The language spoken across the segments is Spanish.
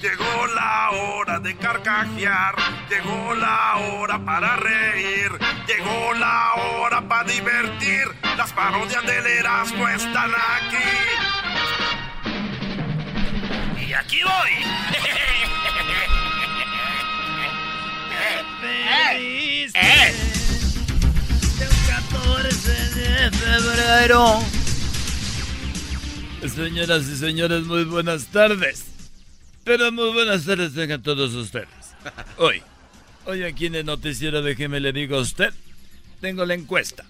Llegó la hora de carcajear, llegó la hora para reír, llegó la hora para divertir. Las parodias del Erasmo están aquí. Y aquí voy. Feliz eh. 14 de febrero. Señoras y señores, muy buenas tardes. Pero muy buenas tardes tengan todos ustedes. Hoy, hoy aquí en el noticiero déjeme le digo a usted, tengo la encuesta.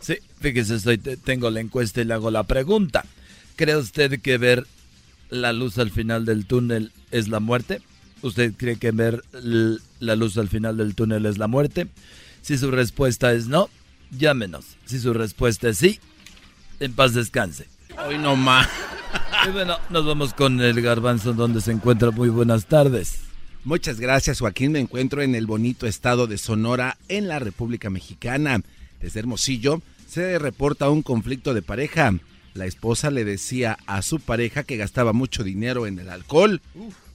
Sí, fíjese, estoy, tengo la encuesta y le hago la pregunta. ¿Cree usted que ver la luz al final del túnel es la muerte? ¿Usted cree que ver la luz al final del túnel es la muerte? Si su respuesta es no, llámenos. Si su respuesta es sí, en paz descanse. Hoy no más. Y bueno, nos vamos con el garbanzo donde se encuentra. Muy buenas tardes. Muchas gracias, Joaquín. Me encuentro en el bonito estado de Sonora, en la República Mexicana. Desde Hermosillo se reporta un conflicto de pareja. La esposa le decía a su pareja que gastaba mucho dinero en el alcohol.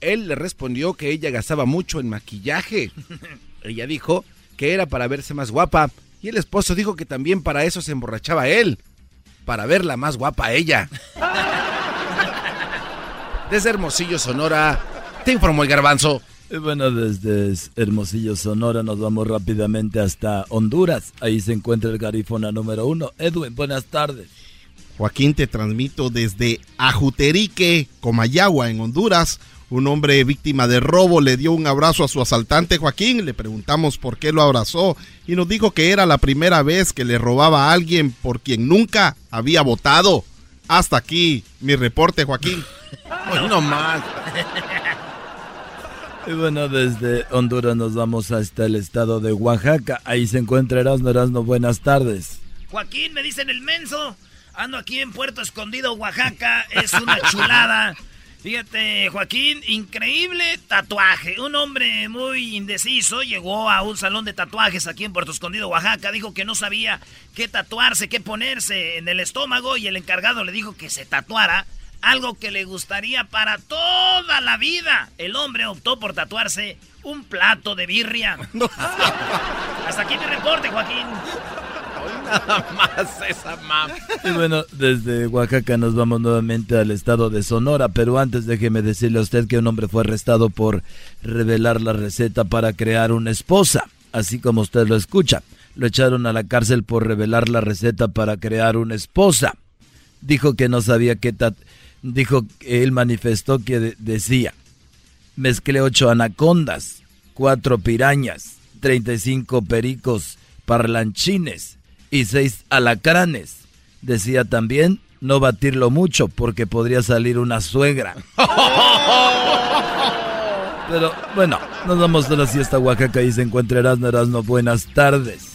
Él le respondió que ella gastaba mucho en maquillaje. ella dijo que era para verse más guapa. Y el esposo dijo que también para eso se emborrachaba él para verla más guapa ella. Desde Hermosillo, Sonora, te informó el garbanzo. Bueno, desde Hermosillo, Sonora, nos vamos rápidamente hasta Honduras. Ahí se encuentra el garífona número uno. Edwin, buenas tardes. Joaquín, te transmito desde Ajuterique, Comayagua, en Honduras. Un hombre víctima de robo le dio un abrazo a su asaltante Joaquín. Le preguntamos por qué lo abrazó y nos dijo que era la primera vez que le robaba a alguien por quien nunca había votado. Hasta aquí mi reporte, Joaquín. No más. Y bueno, desde Honduras nos vamos hasta el estado de Oaxaca. Ahí se encuentra Erasmo Erasmo. Buenas tardes. Joaquín, me dicen el menso. Ando aquí en Puerto Escondido, Oaxaca. Es una chulada. Fíjate, Joaquín, increíble tatuaje. Un hombre muy indeciso llegó a un salón de tatuajes aquí en Puerto Escondido, Oaxaca. Dijo que no sabía qué tatuarse, qué ponerse en el estómago y el encargado le dijo que se tatuara algo que le gustaría para toda la vida. El hombre optó por tatuarse un plato de birria. Hasta aquí mi reporte, Joaquín. nada más esa mapa. Y bueno, desde Oaxaca nos vamos nuevamente al estado de Sonora, pero antes déjeme decirle a usted que un hombre fue arrestado por revelar la receta para crear una esposa, así como usted lo escucha. Lo echaron a la cárcel por revelar la receta para crear una esposa. Dijo que no sabía qué dijo que él manifestó que decía, mezclé ocho anacondas, cuatro pirañas, treinta y cinco pericos parlanchines, y seis alacranes. Decía también no batirlo mucho porque podría salir una suegra. Pero bueno, nos vamos a la siesta Oaxaca y se encuentra Erasmo Erasmo. Buenas tardes.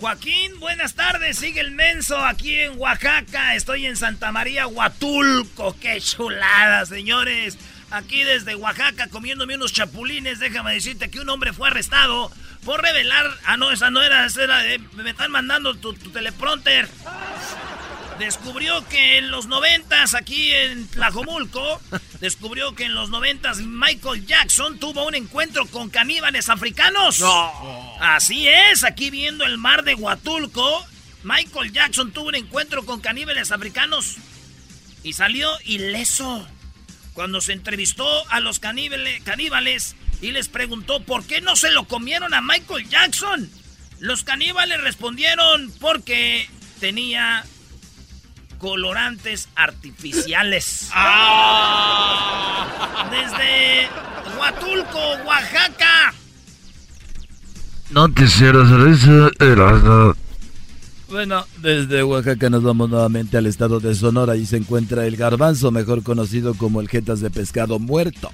Joaquín, buenas tardes. Sigue el menso aquí en Oaxaca. Estoy en Santa María, Huatulco. Qué chulada, señores. Aquí desde Oaxaca comiéndome unos chapulines. Déjame decirte que un hombre fue arrestado por revelar. Ah, no, esa no era, esa me están mandando tu, teleprompter. Descubrió que en los noventas, aquí en Tlajomulco, descubrió que en los noventas Michael Jackson tuvo un encuentro con caníbales africanos. No. Así es, aquí viendo el mar de Huatulco, Michael Jackson tuvo un encuentro con caníbales africanos y salió ileso. Cuando se entrevistó a los caníbales y les preguntó por qué no se lo comieron a Michael Jackson. Los caníbales respondieron porque tenía colorantes artificiales. Ah. Desde Huatulco, Oaxaca. No quisiera hacer eso, era... Bueno, desde Oaxaca nos vamos nuevamente al estado de Sonora y se encuentra el garbanzo, mejor conocido como el jetas de pescado muerto.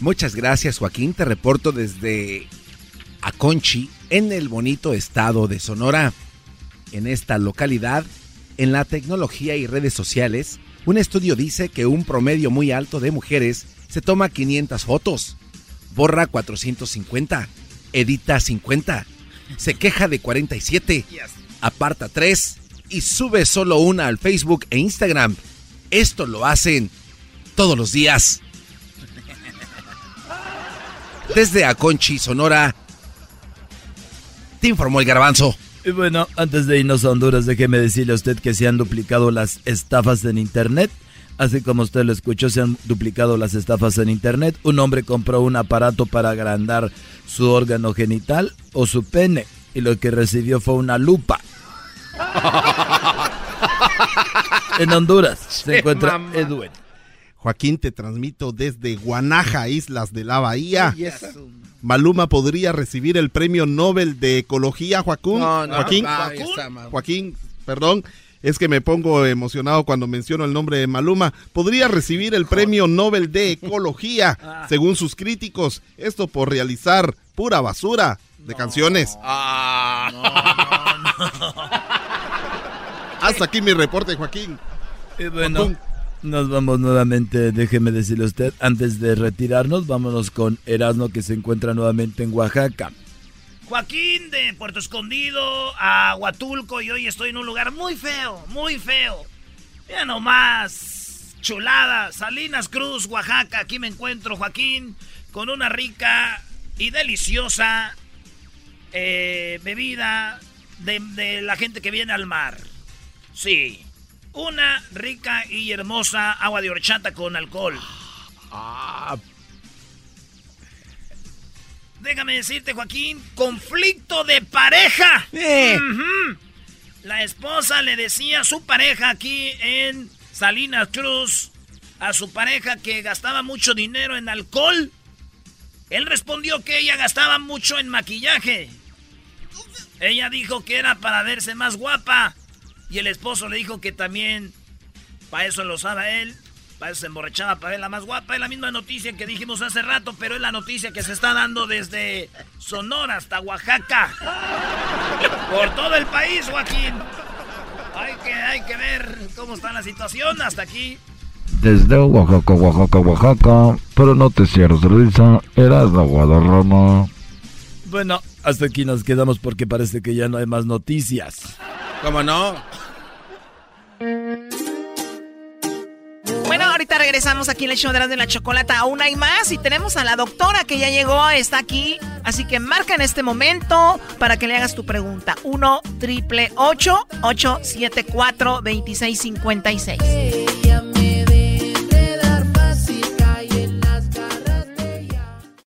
Muchas gracias Joaquín, te reporto desde Aconchi, en el bonito estado de Sonora. En esta localidad, en la tecnología y redes sociales, un estudio dice que un promedio muy alto de mujeres se toma 500 fotos, borra 450, edita 50, se queja de 47, aparta 3 y sube solo una al Facebook e Instagram. Esto lo hacen todos los días. Desde Aconchi, Sonora, te informó el garbanzo. Y bueno, antes de irnos a Honduras, déjeme decirle a usted que se han duplicado las estafas en Internet. Así como usted lo escuchó, se han duplicado las estafas en Internet. Un hombre compró un aparato para agrandar su órgano genital o su pene y lo que recibió fue una lupa. en Honduras se encuentra Edwin. Joaquín, te transmito desde Guanaja, Islas de la Bahía. Maluma podría recibir el premio Nobel de Ecología, Joaquín. Joaquín, Joaquín, perdón. Es que me pongo emocionado cuando menciono el nombre de Maluma. Podría recibir el premio Nobel de Ecología, ah. según sus críticos. Esto por realizar pura basura de canciones. Ah. Hasta aquí mi reporte, Joaquín. bueno, nos vamos nuevamente, déjeme decirle a usted, antes de retirarnos, vámonos con Erasmo que se encuentra nuevamente en Oaxaca. Joaquín de Puerto Escondido a Huatulco y hoy estoy en un lugar muy feo, muy feo. Mira nomás, chulada, Salinas Cruz, Oaxaca, aquí me encuentro Joaquín con una rica y deliciosa eh, bebida de, la gente que viene al mar. Sí, una rica y hermosa agua de horchata con alcohol. Ah. Déjame decirte, Joaquín, conflicto de pareja. La esposa le decía a su pareja aquí en Salinas Cruz, a su pareja que gastaba mucho dinero en alcohol. Él respondió que ella gastaba mucho en maquillaje. Ella dijo que era para verse más guapa. Y el esposo le dijo que también para eso lo usaba él. Para eso se emborrachaba para verla más guapa. Es la misma noticia que dijimos hace rato, pero es la noticia que se está dando desde Sonora hasta Oaxaca. Por todo el país, Joaquín. Hay que, hay que ver cómo está la situación hasta aquí. Desde Oaxaca, Oaxaca, Oaxaca. Pero no te cierres, risa. Eras la Guadarrama. Bueno, hasta aquí nos quedamos porque parece que ya no hay más noticias. ¿Cómo no? Bueno, ahorita regresamos aquí en el show de la chocolata. Aún hay más y tenemos a la doctora que ya llegó, está aquí. Así que marca en este momento para que le hagas tu pregunta. 1 triple 874 2656.